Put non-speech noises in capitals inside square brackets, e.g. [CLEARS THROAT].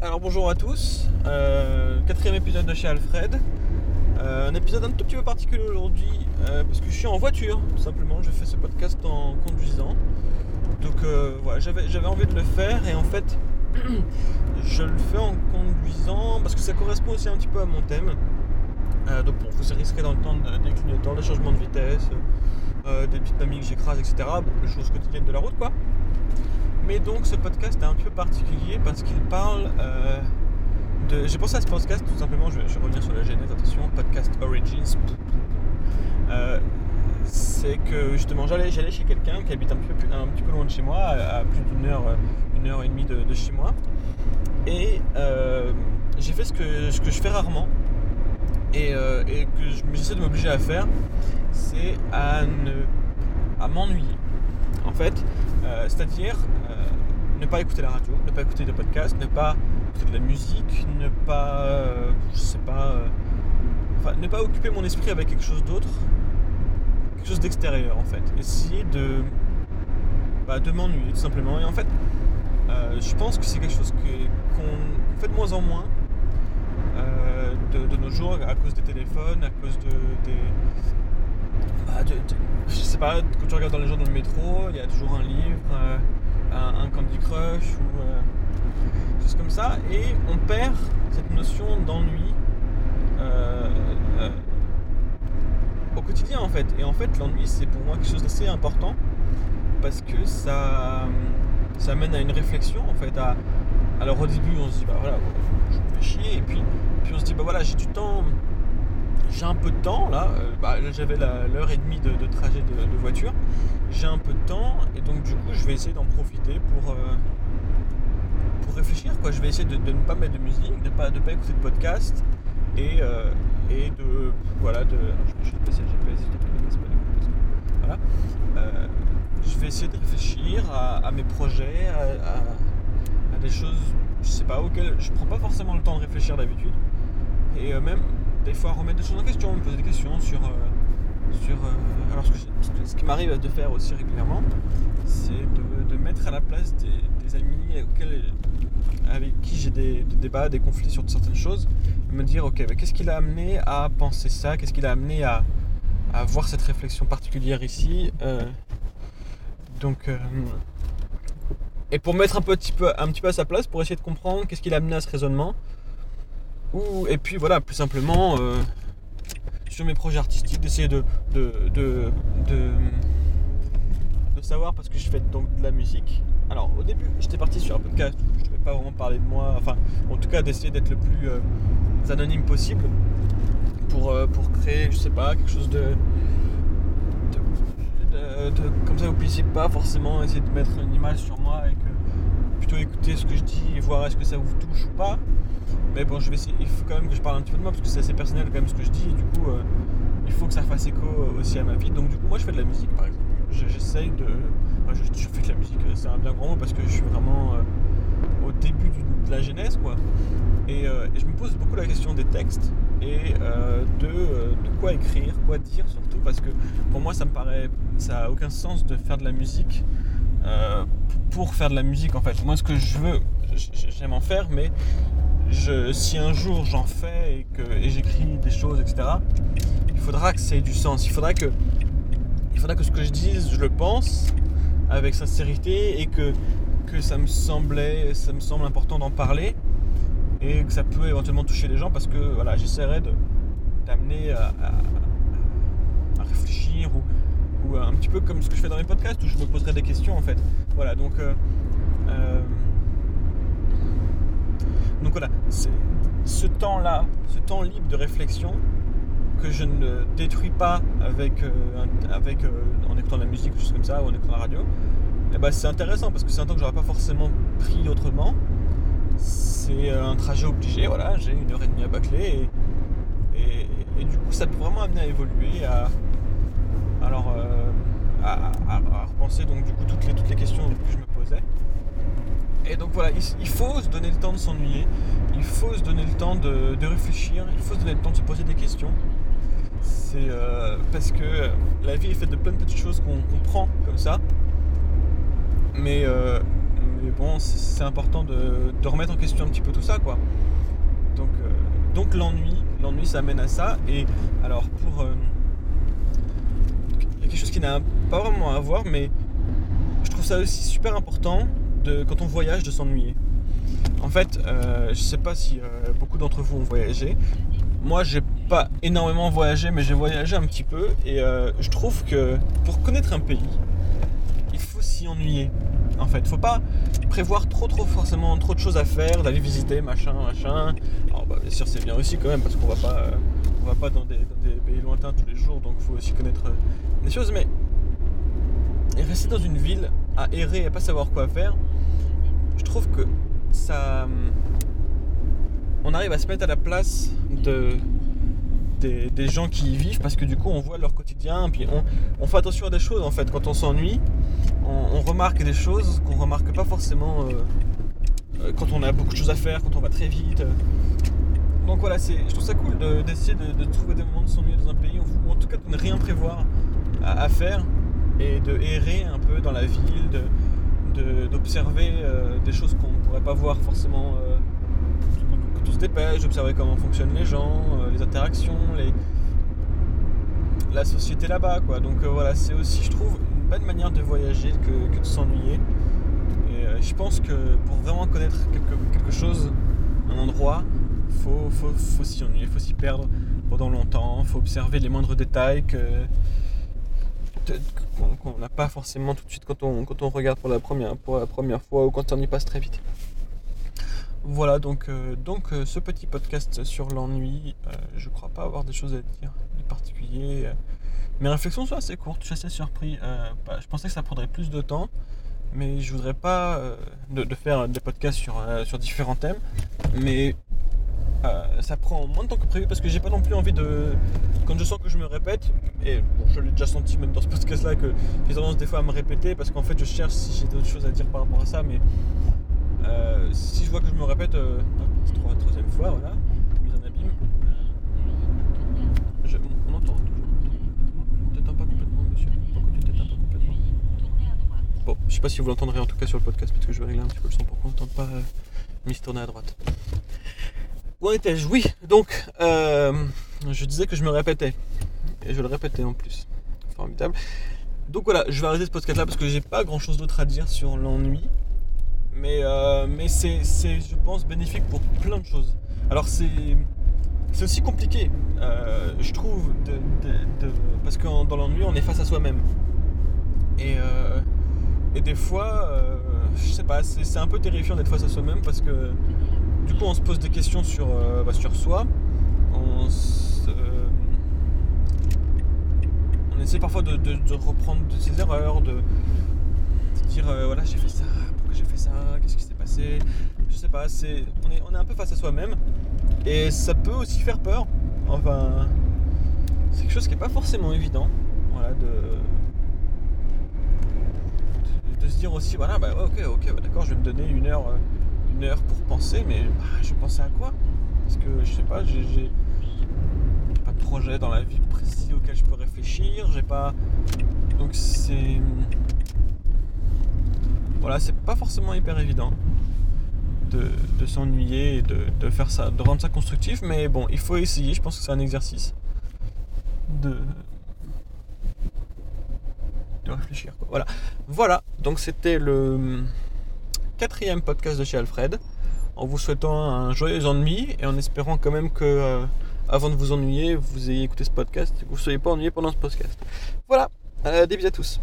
Alors bonjour à tous, euh, quatrième épisode de chez Alfred. Euh, un épisode un tout petit peu particulier aujourd'hui euh, parce que je suis en voiture tout simplement. Je fais ce podcast en conduisant. Donc voilà, j'avais, envie de le faire et en fait [CLEARS THROAT] je le fais en conduisant parce que ça correspond aussi un petit peu à mon thème. Donc bon, vous risquer dans le temps de- des clignotants, des changements de vitesse, des petites mamies que j'écrase, etc. Bon, les choses quotidiennes de la route quoi. Mais donc ce podcast est un peu particulier parce qu'il parle euh, de... J'ai pensé à ce podcast tout simplement, je vais, revenir sur la genèse, attention, podcast Origins. Euh, c'est que justement j'allais, j'allais chez quelqu'un qui habite un petit, peu, un petit peu loin de chez moi, à, plus d'une heure, euh, une heure et demie de, chez moi. Et j'ai fait ce que, je fais rarement et, que je- j'essaie de m'obliger à faire, c'est à, à m'ennuyer. En fait, c'est-à-dire euh, ne pas écouter la radio, ne pas écouter de podcast, ne pas écouter de la musique, ne pas, euh, je sais pas, euh, enfin, ne pas occuper mon esprit avec quelque chose d'autre, quelque chose d'extérieur en fait. Essayer de, bah, de m'ennuyer tout simplement. Et en fait, euh, je pense que c'est quelque chose qu'on fait de moins en moins euh, de, de nos jours à cause des téléphones, à cause de, des, bah, de- je sais pas, quand tu regardes dans les gens dans le métro, il y a toujours un livre, euh, un, Candy Crush ou euh, choses comme ça, et on perd cette notion d'ennui euh, euh, au quotidien en fait. Et en fait, l'ennui c'est pour moi quelque chose d'assez important parce que ça, ça amène à une réflexion en fait. À, alors au début, on se dit bah voilà, je me fais chier, et puis, puis on se dit bah voilà, j'ai du temps j'ai un peu de temps là, euh, bah, j'avais l'heure et demie de, trajet de, voiture, j'ai un peu de temps et donc du coup je vais essayer d'en profiter pour, euh, pour réfléchir. Je vais essayer de, ne pas mettre de musique, de ne pas, pas écouter de podcast et, euh, de voilà de. je, vais ne essayer de réfléchir à, mes projets, à, des choses, je sais pas, auxquelles je prends pas forcément le temps de réfléchir d'habitude. Et même des fois remettre des choses en question, me poser des questions sur. euh, sur euh, alors ce, que ce qui m'arrive de faire aussi régulièrement, c'est de, de mettre à la place des, amis avec qui j'ai des, débats, des conflits sur certaines choses, et me dire ok, bah, qu'est-ce qui l'a amené à penser ça, qu'est-ce qui l'a amené à, à avoir cette réflexion particulière ici? euh, donc, et pour mettre un petit, peu, un petit peu à sa place, pour essayer de comprendre qu'est-ce qui l'a amené à ce raisonnement. Ou, et puis voilà, plus simplement, euh, sur mes projets artistiques, d'essayer de, de, de, de, savoir parce que je fais donc de la musique. Alors au début, j'étais parti sur un podcast je ne devais pas vraiment parler de moi, enfin en tout cas d'essayer d'être le plus euh, anonyme possible pour, euh, pour créer, je sais pas, quelque chose de- de- Comme ça vous puissiez pas forcément essayer de mettre une image sur moi et que écouter ce que je dis et voir est-ce que ça vous touche ou pas. Mais bon, je vais essayer, il faut quand même que je parle un petit peu de moi parce que c'est assez personnel quand même ce que je dis et du coup euh, il faut que ça fasse écho aussi à ma vie. Donc du coup moi je fais de la musique par exemple. Je- J'essaye de... je, fais de la musique, euh, c'est un bien grand mot parce que je suis vraiment euh, au début de la genèse quoi. Et, je me pose beaucoup la question des textes et de, de quoi écrire, quoi dire surtout parce que pour moi ça me paraît... ça a aucun sens de faire de la musique euh, pour faire de la musique en fait. Moi ce que je veux, j'aime en faire mais je, si un jour j'en fais et que et j'écris des choses, etc., il faudra que ça ait du sens. Il faudra que, il faudra que ce que je dise, je le pense avec sincérité et que, que ça me semblait, ça me semble important d'en parler et que ça peut éventuellement toucher les gens parce que voilà, j'essaierai de d'amener à, à- à réfléchir ou, ou un petit peu comme ce que je fais dans les podcasts où je me poserai des questions en fait. Voilà, donc euh, euh, donc voilà, ce temps-là, ce temps libre de réflexion que je ne détruis pas avec, euh, avec, euh, en écoutant de la musique ou choses comme ça, ou en écoutant la radio, eh ben, c'est intéressant parce que c'est un temps que j'aurais pas forcément pris autrement. C'est euh, un trajet obligé, voilà, j'ai une heure et demie à bâcler et, et- et du coup ça peut vraiment amener à évoluer, à, alors, euh, à, repenser donc du coup toutes les, questions que je me posais. Et donc voilà, il, faut se donner le temps de s'ennuyer, il faut se donner le temps de, de réfléchir, il faut se donner le temps de se poser des questions. C'est euh, parce que la vie est faite de plein de petites choses qu'on qu'on prend comme ça. Mais, euh, bon, c'est important de, remettre en question un petit peu tout ça, quoi. Donc, donc l'ennui, l'ennui, ça amène à ça. Et alors, pour. Quelque chose qui n'a pas vraiment à voir, mais je trouve ça aussi super important de, quand on voyage de s'ennuyer. En fait, je sais pas si beaucoup d'entre vous ont voyagé. Moi, j'ai pas énormément voyagé, mais j'ai voyagé un petit peu. Et je trouve que pour connaître un pays, il faut s'y ennuyer. En fait, faut pas prévoir trop, trop forcément trop de choses à faire, d'aller visiter, machin, machin. Alors, bah, bien sûr, c'est bien aussi quand même parce qu'on va pas, on va pas dans des, pays lointains tous les jours, donc faut aussi connaître euh, choses. Mais rester dans une ville à errer et pas savoir quoi faire, je trouve que ça, on arrive à se mettre à la place de des, gens qui y vivent parce que du coup on voit leur quotidien puis on, fait attention à des choses en fait quand on s'ennuie on, remarque des choses qu'on remarque pas forcément euh, euh, quand on a beaucoup de choses à faire quand on va très vite donc voilà je trouve ça cool d'essayer de, trouver des moments de s'ennuyer dans un pays ou en tout cas de ne rien prévoir à, faire et de errer un peu dans la ville d'observer euh, des choses qu'on ne pourrait pas voir forcément tout se dépêche, j'observais comment fonctionnent les gens, euh, les interactions, la société là-bas. Donc euh, voilà, c'est aussi, je trouve, une bonne manière de voyager que, de s'ennuyer. Et euh, je pense que pour vraiment connaître quelque, chose, un endroit, faut, faut, faut s'y ennuyer, faut s'y perdre pendant longtemps, faut observer les moindres détails que qu'on n'a pas forcément tout de suite quand on, quand on regarde pour la première, pour la première fois ou quand on y passe très vite. Voilà, donc, euh, donc euh, ce petit podcast sur l'ennui, euh, je crois pas avoir des choses à dire de particulier. Mes réflexions sont assez courtes, je suis assez surpris. Bah, je pensais que ça prendrait plus de temps, mais je voudrais pas de, faire des podcasts sur, sur différents thèmes. Mais ça prend moins de temps que prévu parce que j'ai pas non plus envie de. Quand je sens que je me répète, et je l'ai déjà senti même dans ce podcast là que j'ai tendance des fois à me répéter parce qu'en fait je cherche si j'ai d'autres choses à dire par rapport à ça, mais euh, si je vois que je me répète euh, trois, troisième fois, voilà, mise en abîme. Euh, on entend toujours. On t'éteint pas complètement, monsieur? Pourquoi tu t'éteins pas complètement? Bon, je sais pas si vous l'entendrez en tout cas sur le podcast, parce que je vais régler un petit peu le son pour qu'on n'entende pas euh, Miss tourner à droite? Où étais-je Oui, donc, je disais que je me répétais. Et je le répétais en plus. Formidable. Donc voilà, je vais arrêter ce podcast là parce que j'ai pas grand chose d'autre à dire sur l'ennui. Mais, euh, mais c'est, je pense, bénéfique pour plein de choses. Alors c'est, c'est aussi compliqué, euh, je trouve, parce que dans l'ennui, on est face à soi-même. Et, euh, et des fois, je sais pas, c'est, un peu terrifiant d'être face à soi-même parce que du coup, on se pose des questions sur, bah, sur soi. On, on essaie parfois de, reprendre ses erreurs, de, dire voilà, j'ai fait ça, j'ai fait ça, qu'est-ce qui s'est passé, je sais pas, on, est, on est un peu face à soi-même et ça peut aussi faire peur. Enfin, c'est quelque chose qui n'est pas forcément évident, voilà, de, de, se dire aussi, voilà, bah ok, ok, bah, d'accord, je vais me donner une heure, heure pour penser, mais bah, je pensais à quoi? Parce que je sais pas, j'ai pas de projet dans la vie précis auquel je peux réfléchir, j'ai pas, donc c'est voilà, c'est pas forcément hyper évident de, s'ennuyer et de, faire ça, de rendre ça constructif, mais bon, il faut essayer, je pense que c'est un exercice de, de réfléchir. Voilà. voilà, donc c'était le quatrième podcast de chez Alfred, en vous souhaitant un joyeux ennui et en espérant quand même que euh, avant de vous ennuyer, vous ayez écouté ce podcast que vous ne soyez pas ennuyé pendant ce podcast. Voilà, euh, des bisous à tous.